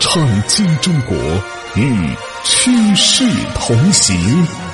创新中国，与趋势同行。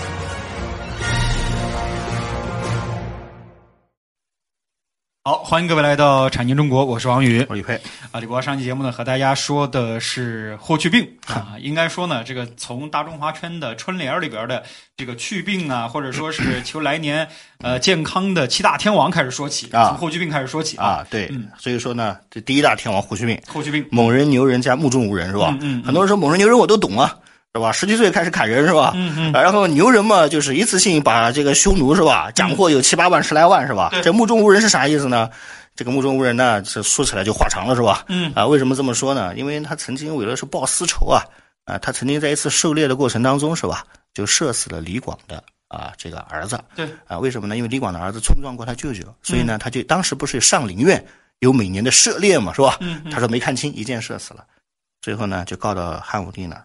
欢迎各位来到产经中国，我是王宇。我李佩，啊，李博上期节目呢和大家说的是霍去病。啊，应该说呢，这个从大中华圈的春联里边的这个去病啊，或者说是 求来年呃健康的七大天王开始说起，啊。从霍去病开始说起啊，对，嗯。所以说呢，这第一大天王霍去病，霍去病，猛人、牛人加目中无人是吧？嗯。很多人说猛人、牛人我都懂啊，是吧？十七岁开始砍人是吧？嗯嗯啊然后牛人嘛，就是一次性把这个匈奴是吧，斩获有七八万、十来万是吧？这目中无人是啥意思呢？这个目中无人呢，这说起来就话长了是吧？嗯啊，为什么这么说呢？因为他曾经为了是报私仇啊，啊，他曾经在一次狩猎的过程当中是吧，就射死了李广的啊这个儿子。对，啊，为什么呢？因为李广的儿子冲撞过他舅舅，所以呢，他就当时不是上林苑有每年的射猎嘛，是吧？嗯嗯他说没看清，一箭射死了，最后呢就告到汉武帝那儿，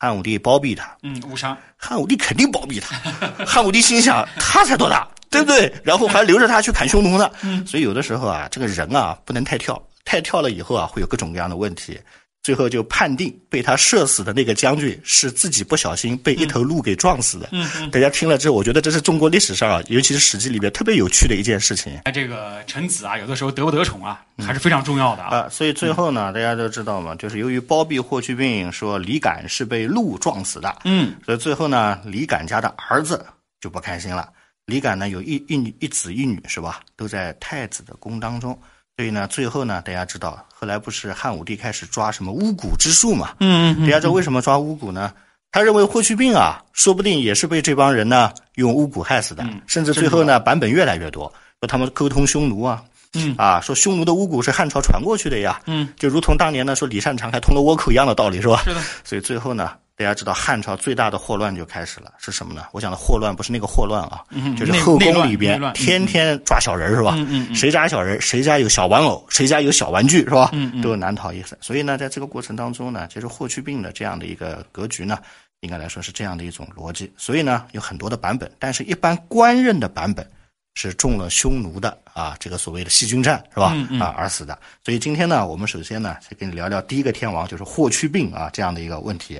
汉武帝包庇他，嗯，误杀，汉武帝肯定包庇他，汉武帝心想 他才多大，对不对？然后还留着他去砍匈奴呢，嗯所以有的时候啊，这个人啊不能太跳，太跳了以后啊会有各种各样的问题。最后就判定被他射死的那个将军是自己不小心被一头鹿给撞死的。嗯嗯，大家听了之后，我觉得这是中国历史上啊，尤其是《史记》里面特别有趣的一件事情哎，这个臣子啊，有的时候得不得宠啊，还是非常重要的啊。啊。所以最后呢，大家都知道嘛，就是由于包庇霍去病，说李敢是被鹿撞死的，嗯所以最后呢，李敢家的儿子就不开心了。李敢呢有一一女一子一女是吧，都在太子的宫当中。所以呢，最后呢，大家知道，后来不是汉武帝开始抓什么巫蛊之术嘛？嗯嗯大家知道为什么抓巫蛊呢？他认为霍去病啊，说不定也是被这帮人呢用巫蛊害死的，嗯甚至最后呢版本越来越多，说他们沟通匈奴啊，嗯啊，说匈奴的巫蛊是汉朝传过去的呀，嗯，就如同当年呢说李善长还通了倭寇一样的道理是吧？是的，所以最后呢，大家知道汉朝最大的霍乱就开始了，是什么呢？我讲的霍乱不是那个霍乱啊，嗯就是后宫里边天天抓小人是吧？谁家小人，谁家有小玩偶，谁家有小玩具是吧？都难逃一死。所以呢，在这个过程当中呢，其实霍去病的这样的一个格局呢，应该来说是这样的一种逻辑。所以呢，有很多的版本，但是一般官认的版本。是中了匈奴的啊，这个所谓的细菌战是吧？啊而死的。所以今天呢，我们首先呢，先跟你聊聊第一个天王，就是霍去病啊这样的一个问题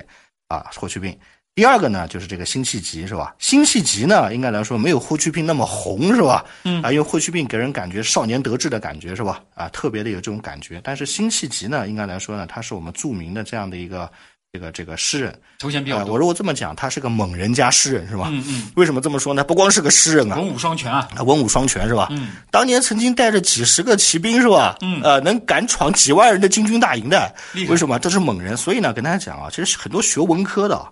啊，霍去病。第二个呢，就是这个辛弃疾是吧？辛弃疾呢，应该来说没有霍去病那么红是吧？嗯啊，因为霍去病给人感觉少年得志的感觉是吧？啊，特别的有这种感觉。但是辛弃疾呢，应该来说呢，他是我们著名的这样的一个这个这个诗人。呃，头衔比较多。我如果这么讲，他是个猛人加诗人是吧？嗯嗯，为什么这么说呢？不光是个诗人啊，文武双全啊。啊，文武双全是吧？嗯，当年曾经带着几十个骑兵是吧？嗯呃，能敢闯几万人的金军大营的为什么？这是猛人。所以呢，跟大家讲啊，其实很多学文科的啊，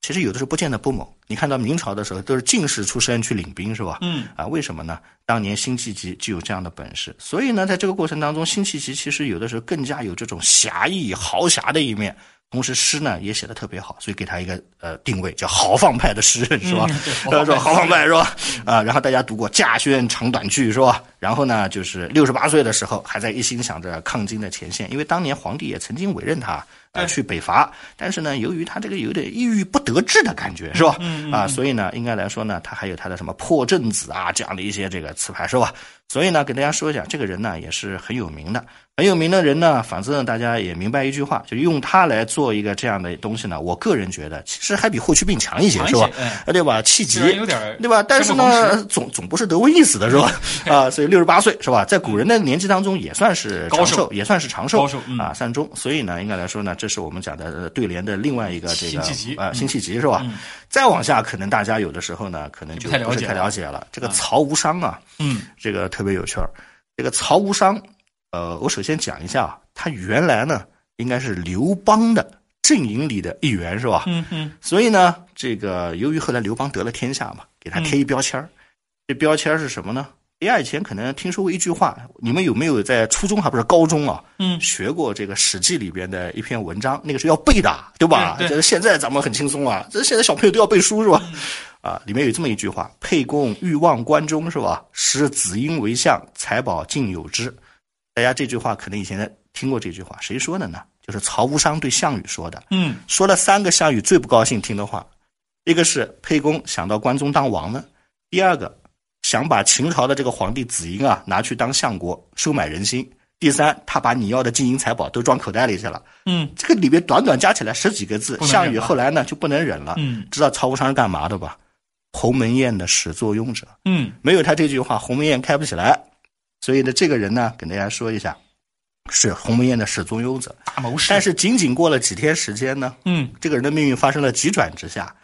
其实有的时候不见得不猛。你看到明朝的时候，都是进士出身去领兵是吧？嗯啊，为什么呢？当年辛弃疾就有这样的本事，所以呢，在这个过程当中，辛弃疾其实有的时候更加有这种侠义豪侠的一面。同时诗呢也写的特别好，所以给他一个呃定位叫豪放派的诗人是吧？嗯对呃，说豪豪放派放派是吧？啊，然后大家读过《稼轩长短句》是吧？然后呢，就是六十八岁的时候还在一心想着抗金的前线，因为当年皇帝也曾经委任他呃去北伐，但是呢，由于他这个有点抑郁不得志的感觉是吧？嗯嗯啊，所以呢，应该来说呢，他还有他的什么破阵子啊这样的一些这个词牌是吧？所以呢，给大家说一下，这个人呢也是很有名的，很有名的人呢，反正大家也明白一句话，就用他来做一个这样的东西呢，我个人觉得其实还比霍去病强一些，是吧对吧？气急对吧？但是呢，总总不是得过意死的是吧？啊，所以六十八岁是吧？在古人的年纪当中也算是高寿长寿，也算是长寿啊，善终。所以呢，应该来说呢，这是我们讲的呃对联的另外一个这个啊，嗯辛弃疾是吧？再往下，可能大家有的时候呢，可能就就不太了不是太解了了解了。这个曹无伤啊，嗯这个特别有趣儿。这个曹无伤，呃，我首先讲一下啊，他原来呢应该是刘邦的阵营里的一员，是吧？嗯嗯所以呢，这个由于后来刘邦得了天下嘛，给他贴一标签儿、这标签儿是什么呢？大家以前可能听说过一句话，你们有没有在初中还不是高中啊？嗯学过这个《史记》里边的一篇文章，那个是要背的，对吧？对对这个现在咱们很轻松啊，这现在小朋友都要背书是吧？啊，里面有这么一句话：“沛公欲望关中，是吧？使子婴为相，财宝尽有之。”大家这句话可能以前听过这句话，谁说的呢？就是曹无伤对项羽说的。嗯说了三个项羽最不高兴听的话，一个是沛公想到关中当王呢，第二个想把秦朝的这个皇帝子婴啊拿去当相国，收买人心。第三，他把你要的金银财宝都装口袋里去了。嗯这个里面短短加起来十几个字，项羽后来呢就不能忍了。嗯知道曹无伤是干嘛的吧？鸿门宴的始作俑者，嗯没有他这句话，鸿门宴开不起来。所以呢，这个人呢，跟大家说一下，是鸿门宴的始作俑者。大谋士，但是仅仅过了几天时间呢，嗯这个人的命运发生了急转直下。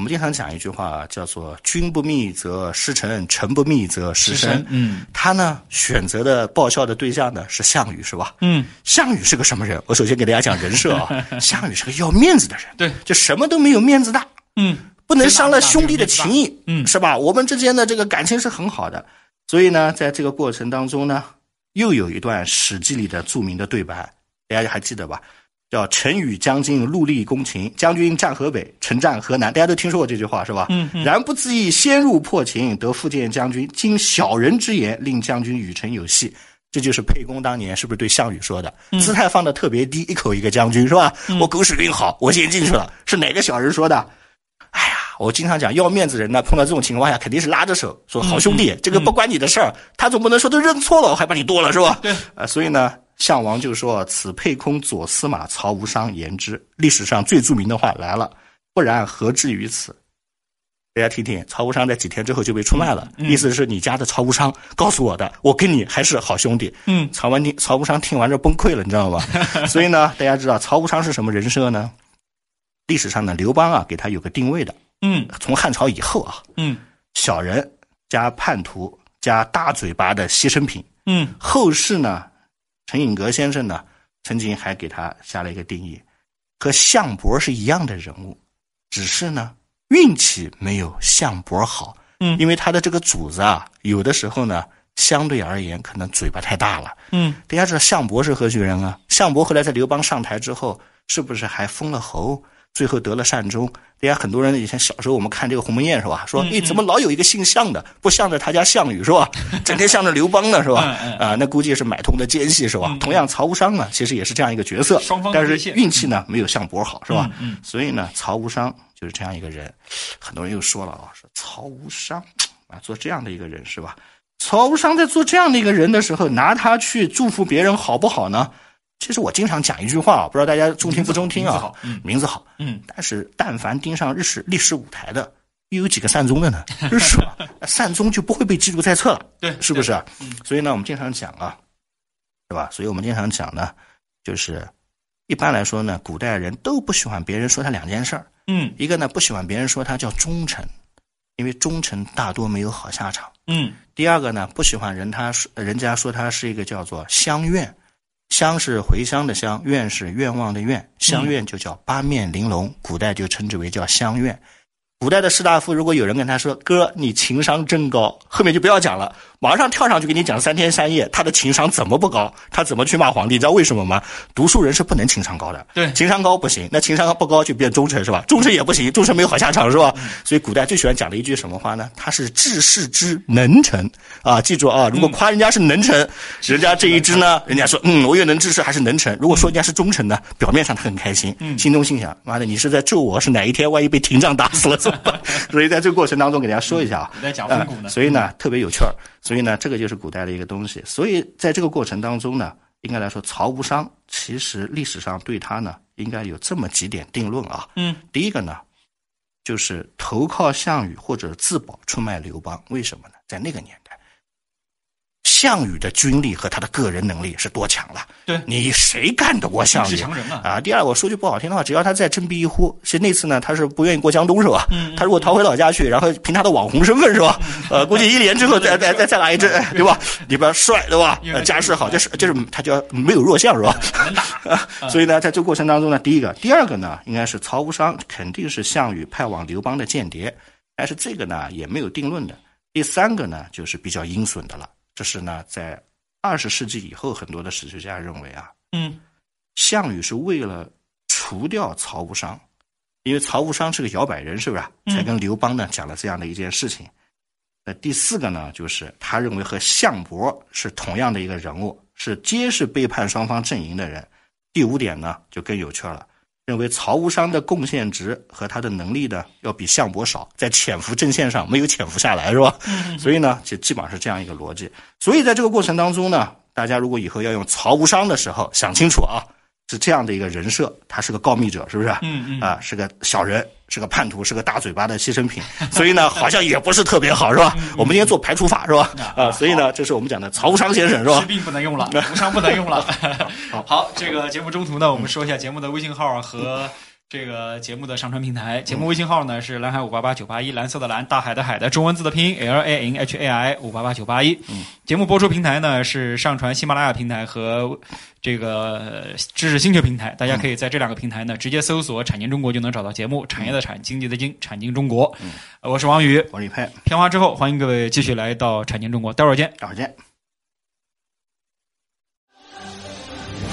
我们经常讲一句话，叫做“君不密则失臣，臣不密则失身”。嗯他呢选择的报效的对象呢是项羽，是吧？嗯项羽是个什么人？我首先给大家讲人设啊，项羽是个要面子的人，对，就什么都没有面子大，嗯不能伤了兄弟的情谊，嗯是吧？我们之间的这个感情是很好的，所以呢，在这个过程当中呢，又有一段《史记》里的著名的对白，大家还记得吧？叫“臣与将军戮力攻秦，将军战河北，臣战河南”，大家都听说过这句话是吧？嗯嗯然不自意先入破秦，得复见将军，经小人之言，令将军与臣有隙。这就是沛公当年是不是对项羽说的？嗯姿态放的特别低，一口一个将军是吧？我狗屎运好，我先进去了。是哪个小人说的？哎呀，我经常讲，要面子人呢，碰到这种情况下，肯定是拉着手说：“好兄弟，这个不关你的事儿。他总不能说都认错了，我还把你剁了是吧？对，呃，所以呢，项王就说：“此沛公左司马曹无伤言之。”历史上最著名的话来了，不然何至于此？大家听听，曹无伤在几天之后就被出卖了，意思是你家的曹无伤告诉我的，我跟你还是好兄弟。嗯曹完听曹无伤听完这崩溃了，你知道吗？所以呢，大家知道曹无伤是什么人设呢？历史上呢，刘邦啊给他有个定位的，嗯从汉朝以后啊，嗯小人加叛徒加大嘴巴的牺牲品。嗯后世呢，陈寅恪先生呢曾经还给他下了一个定义，和项伯是一样的人物，只是呢运气没有项伯好。嗯因为他的这个主子啊，有的时候呢相对而言可能嘴巴太大了。嗯大家知道项伯是何许人啊？项伯后来在刘邦上台之后，是不是还封了侯？最后得了善终。大家很多人以前小时候我们看这个鸿门宴是吧？说，哎，怎么老有一个姓项的，不向着他家项羽是吧？整天向着刘邦呢是吧？啊，那估计是买通的奸细是吧？同样，曹无伤呢，其实也是这样一个角色，但是运气呢没有项伯好是吧？嗯所以呢，曹无伤就是这样一个人。很多人又说了啊，说曹无伤啊，做这样的一个人是吧？曹无伤在做这样的一个人的时候，拿他去祝福别人好不好呢？其实我经常讲一句话啊，不知道大家中听不中听啊名字好？嗯但是但凡盯上日史历史舞台的，又有几个善终的呢？是是吧？善终就不会被记录在册了，对是不是所以呢，我们经常讲啊，是吧？所以我们经常讲呢，就是一般来说呢，古代人都不喜欢别人说他两件事儿，嗯一个呢不喜欢别人说他叫忠臣，因为忠臣大多没有好下场。嗯第二个呢，不喜欢人他说人家说他是一个叫做乡愿，乡是回乡的乡，愿是愿望的愿，乡愿就叫八面玲珑，古代就称之为叫乡愿。古代的士大夫，如果有人跟他说：“哥，你情商真高”，后面就不要讲了，马上跳上去给你讲三天三夜，他的情商怎么不高？他怎么去骂皇帝？你知道为什么吗？读书人是不能情商高的，对情商高不行，那情商不高就变忠臣是吧？忠臣也不行，忠臣没有好下场是吧？所以古代最喜欢讲的一句什么话呢？他是治世之能臣啊！记住啊，如果夸人家是能臣，人家这一支呢，人家说嗯，我又能治世还是能臣。如果说人家是忠臣呢，表面上他很开心，嗯心中心想妈的，你是在咒我是哪一天万一被廷杖打死了怎么办？所以在这个过程当中给大家说一下啊，古代讲风骨呢呃所以呢特别有趣儿。所以呢，这个就是古代的一个东西。所以在这个过程当中呢，应该来说，曹无伤其实历史上对他呢，应该有这么几点定论啊。嗯第一个呢，就是投靠项羽或者自保出卖刘邦。为什么呢？在那个年代，项羽的军力和他的个人能力是多强了。对你谁干得过项羽？强人啊啊！第二，我说句不好听的话，只要他再振臂一呼，其实那次呢，他是不愿意过江东是吧？嗯他如果逃回老家去，然后凭他的网红身份是吧？呃，估计一年之后再再再再来一阵，对吧？里边帅对吧？家世好，就是就是他叫没有弱项是吧？所以呢，在这个过程当中呢，第一个，第二个呢，应该是曹无伤肯定是项羽派往刘邦的间谍，但是这个呢也没有定论的。第三个呢，就是比较阴损的了。这是呢，在二十世纪以后，很多的史学家认为啊，嗯项羽是为了除掉曹无伤，因为曹无伤是个摇摆人，是不是？嗯才跟刘邦呢讲了这样的一件事情。那第四个呢，就是他认为和项伯是同样的一个人物，是皆是背叛双方阵营的人。第五点呢，就更有趣了，认为曹无伤的贡献值和他的能力呢，要比项伯少，在潜伏阵线上没有潜伏下来，是吧？所以呢，就基本上是这样一个逻辑。所以在这个过程当中呢，大家如果以后要用曹无伤的时候，想清楚啊，是这样的一个人设，他是个告密者，是不是？嗯嗯啊，是个小人，是个叛徒，是个大嘴巴的牺牲品，所以呢，好像也不是特别好，是吧？我们今天做排除法，是吧？啊，所以呢，这是我们讲的曹无伤先生，是吧治？病不能用了，无伤不能用了。好，这个节目中途呢，我们说一下节目的微信号和这个节目的上传平台。节目微信号呢是蓝海五八八九八一，蓝色的蓝，大海的海的中文字的拼音 L A N H A I 五八八九八一。节目播出平台呢是上传喜马拉雅平台和这个呃知识星球平台，大家可以在这两个平台呢直接搜索“产经中国”就能找到节目。产业的产，经济的经，产经中国。呃我是王宇。我是李佩，片花之后，欢迎各位继续来到产经中国，待会儿见。待会儿见。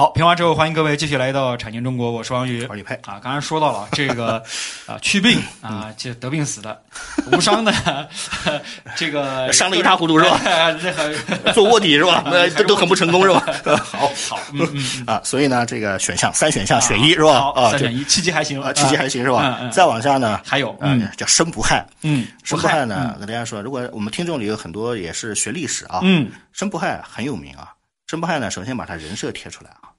好，评完之后，欢迎各位继续来到产经中国，我是王宇我是李佩啊。刚才说到了这个啊，去病啊，这得病死的，无伤的，这个 伤的一塌糊涂是吧 这个做卧底是吧？那还是都都很不成功是吧？好好，嗯啊，所以呢，这个选项三选项选一是吧？好，啊，三选一，七级还行啊，七级还行是吧？再往下呢，还有，啊嗯，叫生不害。嗯，生不害呢，跟大家说，如果我们听众里有很多也是学历史啊，嗯生不害很有名啊。生不害呢，首先把他人设贴出来啊。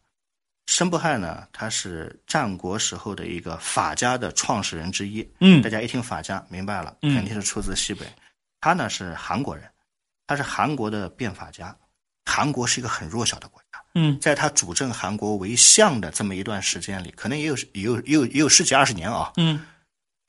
申不害呢，他是战国时候的一个法家的创始人之一。嗯大家一听法家，明白了，嗯肯定是出自西北。他呢是韩国人，他是韩国的变法家。韩国是一个很弱小的国家，嗯在他主政韩国为相的这么一段时间里，可能也有也有也有也有十几二十年啊，嗯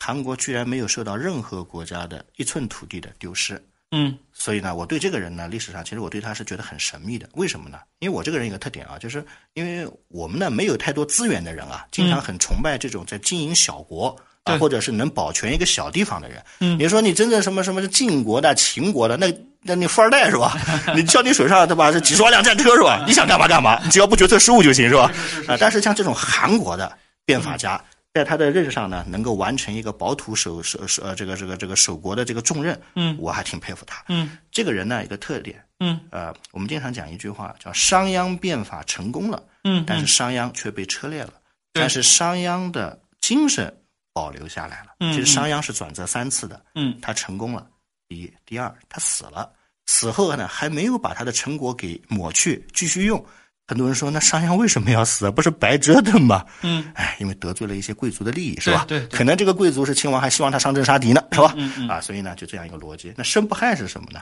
韩国居然没有受到任何国家的一寸土地的丢失。嗯所以呢，我对这个人呢，历史上其实我对他是觉得很神秘的。为什么呢？因为我这个人有个特点啊，就是因为我们呢没有太多资源的人啊，经常很崇拜这种在经营小国。啊，或者是能保全一个小地方的人，嗯你说你真正什么什么是晋国的、秦国的，那那你富二代是吧？你叫你手上对吧？这几十万辆战车是吧？你想干嘛干嘛，你只要不决策失误就行是吧？啊，但是像这种韩国的变法家，在他的任上呢，能够完成一个保土守守守呃这个这个这个守国的这个重任，嗯我还挺佩服他。嗯这个人呢，一个特点，嗯呃，我们经常讲一句话叫“商鞅变法成功了”，嗯，但是商鞅却被车裂了。但是商鞅的精神保留下来了。嗯其实商鞅是转折三次的，嗯他成功了，第一，第二，他死了，死后呢还没有把他的成果给抹去，继续用。很多人说，那商鞅为什么要死啊？不是白折腾吗？嗯，哎，因为得罪了一些贵族的利益，是吧？对对对可能这个贵族是亲王，还希望他上阵杀敌呢，是吧？嗯嗯啊，所以呢，就这样一个逻辑。那申不害是什么呢？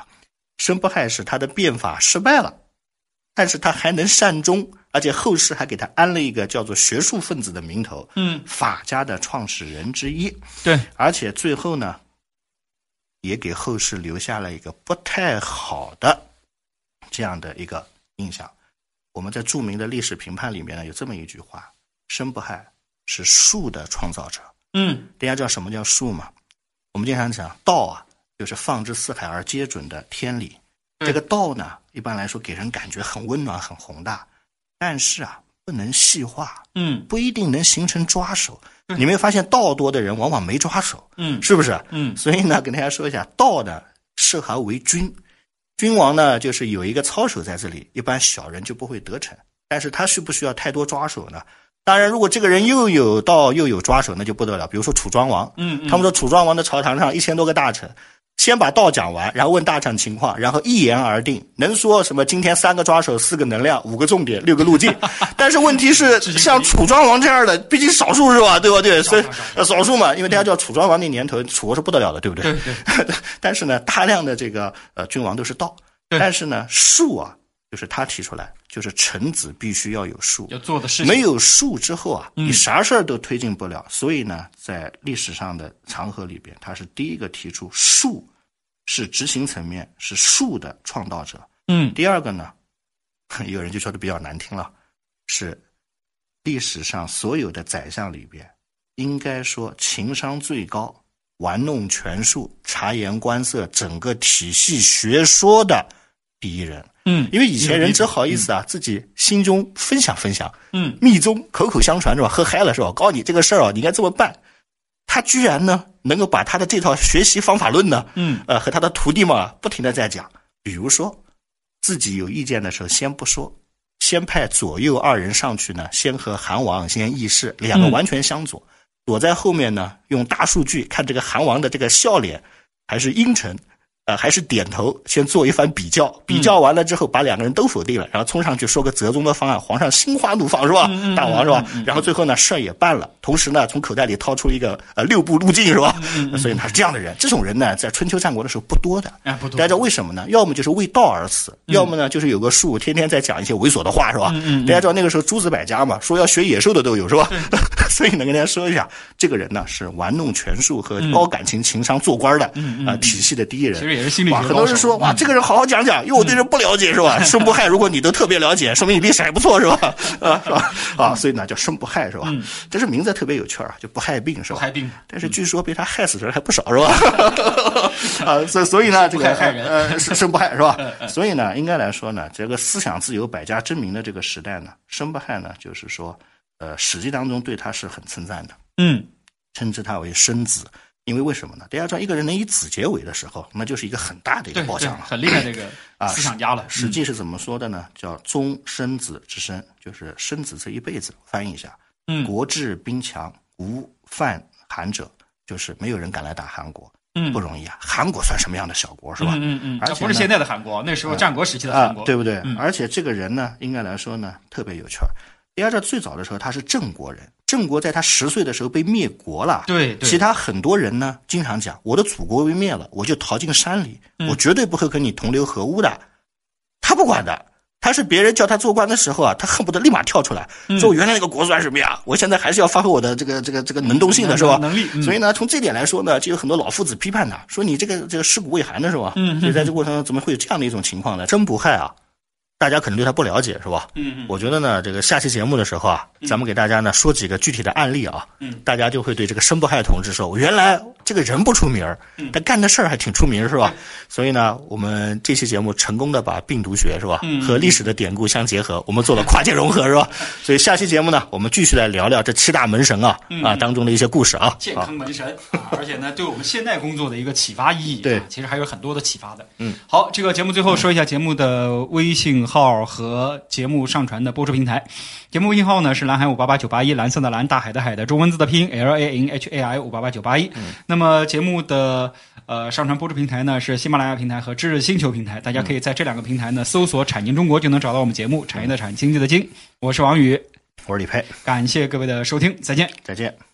申不害是他的变法失败了，但是他还能善终，而且后世还给他安了一个叫做学术分子的名头，嗯，法家的创始人之一。对，而且最后呢，也给后世留下了一个不太好的这样的一个印象。我们在著名的历史评判里面呢，有这么一句话：“生不害是术的创造者。”嗯大家知道什么叫术吗？我们经常讲道啊，就是放之四海而皆准的天理。这个道呢，一般来说给人感觉很温暖、很宏大，但是啊，不能细化，嗯不一定能形成抓手。对你没有发现道多的人往往没抓手，嗯是不是？嗯所以呢，跟大家说一下，道呢适合为君，君王呢就是有一个操守在这里，一般小人就不会得逞。但是他需不需要太多抓手呢？当然，如果这个人又有道又有抓手，那就不得了。比如说楚庄王，嗯，他们说楚庄王的朝堂上一千多个大臣，先把道讲完，然后问大厂情况，然后一言而定，能说什么今天三个抓手、四个能量、五个重点、六个路径。但是问题是，像楚庄王这样的，毕竟少数是吧？对吧？对，所以少数嘛，因为大家知道楚庄王那年头，楚国是不得了的，对不对？对对。但是呢，大量的这个呃君王都是道，但是呢，术啊，就是他提出来，就是臣子必须要有术，要做的事情没有术之后啊，你啥事儿都推进不了。所以呢，在历史上的长河里边，他是第一个提出术。是执行层面是术的创造者，嗯，第二个呢，有人就说的比较难听了，是历史上所有的宰相里边，应该说情商最高、玩弄权术、察言观色、整个体系学说的第一人，嗯，因为以前人只好意思啊，自己心中分享分享，嗯，密宗口口相传是吧？喝嗨了是吧？我告诉你这个事儿啊，你应该这么办。他居然呢，能够把他的这套学习方法论呢，嗯，呃，和他的徒弟们不停的在讲。比如说，自己有意见的时候先不说，先派左右二人上去呢，先和韩王先议事，两个完全相左，躲在后面呢，用大数据看这个韩王的这个笑脸还是阴沉。呃，还是点头，先做一番比较，比较完了之后，把两个人都否定了，然后冲上去说个折中的方案，皇上心花怒放是吧？大王是吧？然后最后呢，事儿也办了，同时呢，从口袋里掏出一个呃六步路径是吧？所以他是这样的人，这种人呢，在春秋战国的时候不多的，不多。大家知道为什么呢？要么就是为道而死，要么呢就是有个树，天天在讲一些猥琐的话是吧？大家知道那个时候诸子百家嘛，说要学野兽的都有是吧？所以呢，跟大家说一下，这个人呢是玩弄权术和高感情、情商做官的啊体系的第一人。其实也是心理学很多人说哇，这个人好好讲讲，因为我对人不了解是吧？生不害，如果你都特别了解，说明你历史还不错是吧？啊是吧？啊，所以呢叫生不害是吧？这是名字特别有趣啊，就不害病是吧？害病。但是据说被他害死的人还不少是吧？啊，所所以呢这个害人呃生不害是吧？所以呢应该来说呢，这个思想自由、百家争鸣的这个时代呢，生不害呢就是说。呃，《史记》当中对他是很称赞的，嗯，称之他为生子，因为为什么呢？大家知道，一个人能以子结尾的时候，那就是一个很大的一个褒奖了，很厉害的一个啊思想家了。《史记》是怎么说的呢？叫“终生子之身”，就是生子这一辈子。翻译一下，嗯，国治兵强，无犯韩者，就是没有人敢来打韩国，嗯，不容易啊。韩国算什么样的小国是吧？嗯嗯，而且不是现在的韩国，那时候战国时期的韩国，对不对？而且这个人呢，应该来说呢，特别有趣儿。大家知道，最早的时候他是郑国人，郑国在他十岁的时候被灭国了。对，其他很多人呢，经常讲我的祖国被灭了，我就逃进山里，我绝对不会跟你同流合污的。他不管的，他是别人叫他做官的时候啊，他恨不得立马跳出来，说我原来那个国算什么呀？我现在还是要发挥我的这个这个这个能动性的是吧？能力。所以呢，从这点来说呢，就有很多老夫子批判他，说你这个这个尸骨未寒的是吧？嗯。所以在这过程中，怎么会有这样的一种情况呢？真不害啊！大家可能对他不了解，是吧？嗯嗯。我觉得呢，这个下期节目的时候啊，咱们给大家呢说几个具体的案例啊，嗯，大家就会对这个申不害同志说，原来这个人不出名儿，但干的事儿还挺出名，是吧？所以呢，我们这期节目成功的把病毒学是吧，和历史的典故相结合，我们做了跨界融合，是吧？所以下期节目呢，我们继续来聊聊这七大门神啊啊当中的一些故事啊，健康门神啊，而且呢，对我们现代工作的一个启发意义，对，其实还有很多的启发的。嗯，好，这个节目最后说一下节目的微信号和。节目上传的播出平台，节目微信号呢是蓝海五八八九八一，蓝色的蓝，大海的海的中文字的拼 L A N H A I 五八八九八一。那么节目的呃上传播出平台呢是喜马拉雅平台和知识星球平台，大家可以在这两个平台呢搜索“产经中国”就能找到我们节目。产业的产，经济的经，我是王宇，我是李佩，感谢各位的收听，再见，再见。